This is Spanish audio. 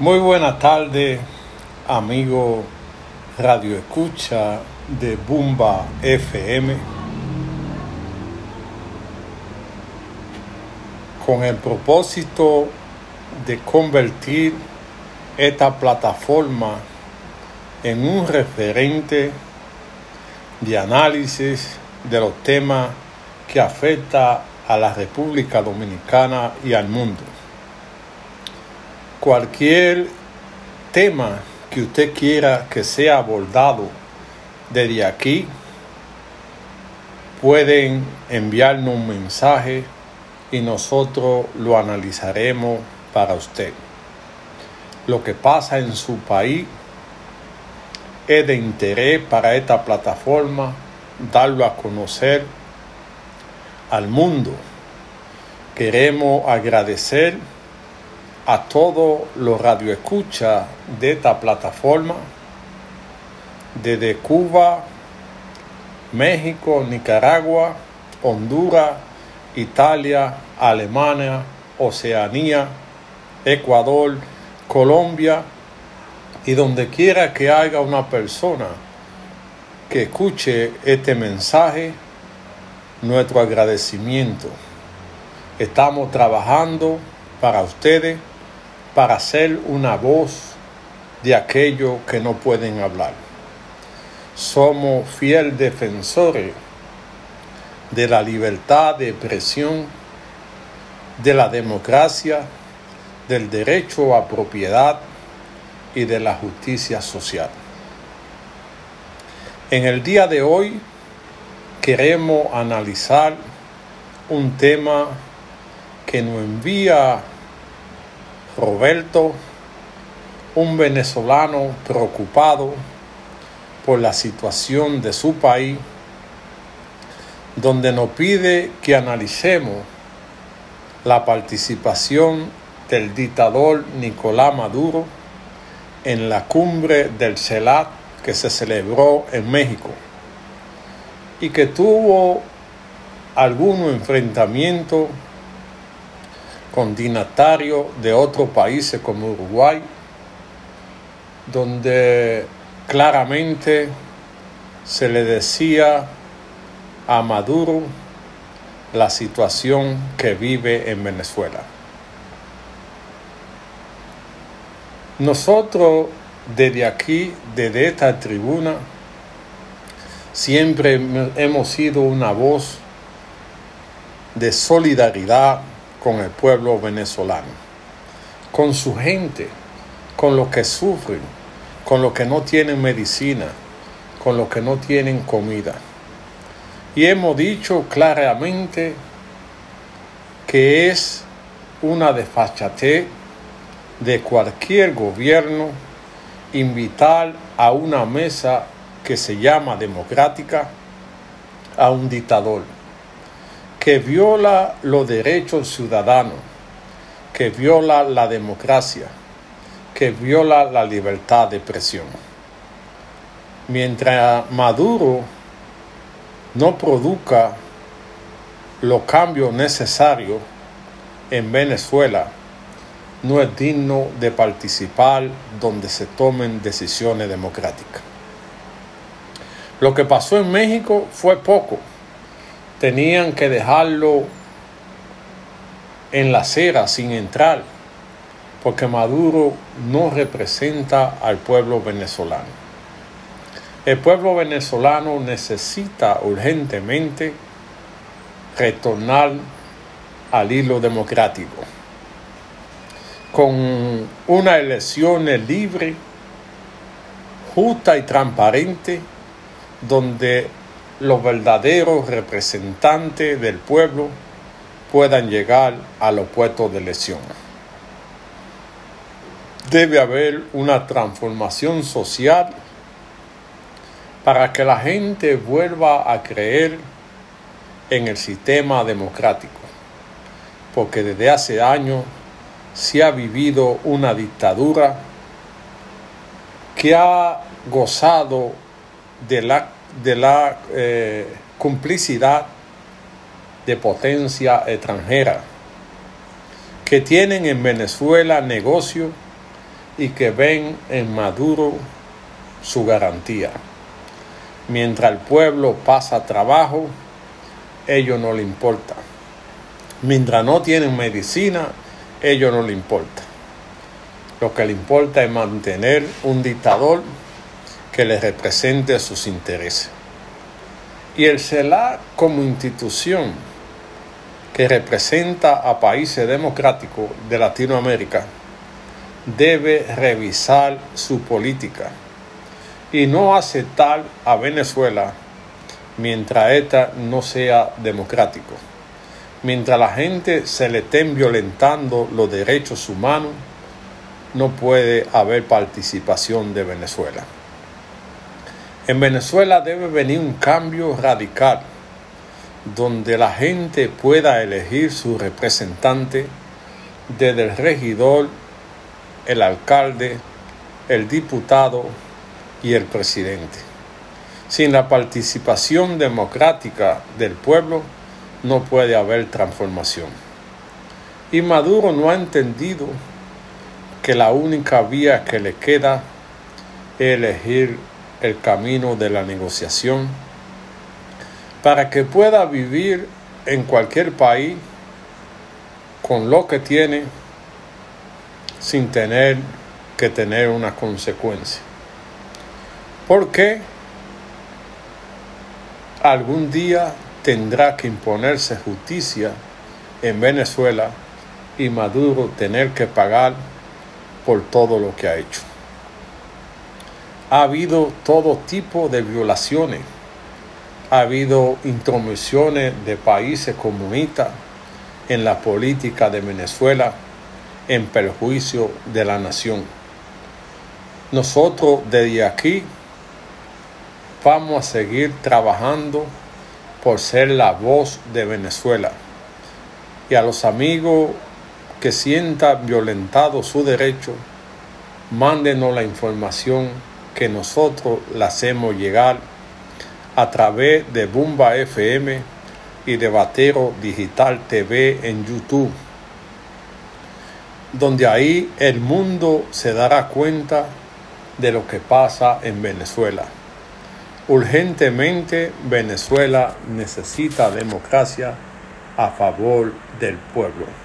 Muy buena tarde, amigo Radio Escucha de Bumba FM. Con el propósito de convertir esta plataforma en un referente de análisis de los temas que afecta a la República Dominicana y al mundo cualquier tema que usted quiera que sea abordado desde aquí, pueden enviarnos un mensaje y nosotros lo analizaremos para usted. Lo que pasa en su país es de interés para esta plataforma darlo a conocer al mundo. Queremos agradecer a todos los radioescuchas de esta plataforma, desde Cuba, México, Nicaragua, Honduras, Italia, Alemania, Oceanía, Ecuador, Colombia y donde quiera que haya una persona que escuche este mensaje, nuestro agradecimiento. Estamos trabajando para ustedes para ser una voz de aquellos que no pueden hablar. Somos fiel defensores de la libertad de expresión, de la democracia, del derecho a propiedad y de la justicia social. En el día de hoy queremos analizar un tema que nos envía Roberto, un venezolano preocupado por la situación de su país, donde nos pide que analicemos la participación del dictador Nicolás Maduro en la cumbre del CELAT que se celebró en México y que tuvo algunos enfrentamientos con dignatarios de otros países como Uruguay, donde claramente se le decía a Maduro la situación que vive en Venezuela. Nosotros desde aquí, desde esta tribuna, siempre hemos sido una voz de solidaridad con el pueblo venezolano, con su gente, con los que sufren, con los que no tienen medicina, con los que no tienen comida. Y hemos dicho claramente que es una desfachatez de cualquier gobierno invitar a una mesa que se llama democrática a un dictador que viola los derechos ciudadanos, que viola la democracia, que viola la libertad de expresión. Mientras Maduro no produzca los cambios necesarios en Venezuela, no es digno de participar donde se tomen decisiones democráticas. Lo que pasó en México fue poco tenían que dejarlo en la acera sin entrar, porque Maduro no representa al pueblo venezolano. El pueblo venezolano necesita urgentemente retornar al hilo democrático, con una elección libre, justa y transparente, donde los verdaderos representantes del pueblo puedan llegar a los puestos de elección. Debe haber una transformación social para que la gente vuelva a creer en el sistema democrático, porque desde hace años se ha vivido una dictadura que ha gozado de la de la eh, complicidad de potencia extranjera que tienen en Venezuela negocios y que ven en Maduro su garantía. Mientras el pueblo pasa trabajo, ellos no le importa. Mientras no tienen medicina, ellos no le importa. Lo que le importa es mantener un dictador que le represente sus intereses. Y el CELAC como institución que representa a países democráticos de Latinoamérica debe revisar su política y no aceptar a Venezuela mientras ésta no sea democrático. Mientras la gente se le estén violentando los derechos humanos, no puede haber participación de Venezuela. En Venezuela debe venir un cambio radical donde la gente pueda elegir su representante desde el regidor, el alcalde, el diputado y el presidente. Sin la participación democrática del pueblo no puede haber transformación. Y Maduro no ha entendido que la única vía que le queda es elegir el camino de la negociación para que pueda vivir en cualquier país con lo que tiene sin tener que tener una consecuencia. Porque algún día tendrá que imponerse justicia en Venezuela y Maduro tener que pagar por todo lo que ha hecho. Ha habido todo tipo de violaciones, ha habido intromisiones de países comunistas en la política de Venezuela en perjuicio de la nación. Nosotros desde aquí vamos a seguir trabajando por ser la voz de Venezuela. Y a los amigos que sientan violentado su derecho, mándenos la información que nosotros la hacemos llegar a través de Bumba FM y de Batero Digital TV en YouTube, donde ahí el mundo se dará cuenta de lo que pasa en Venezuela. Urgentemente Venezuela necesita democracia a favor del pueblo.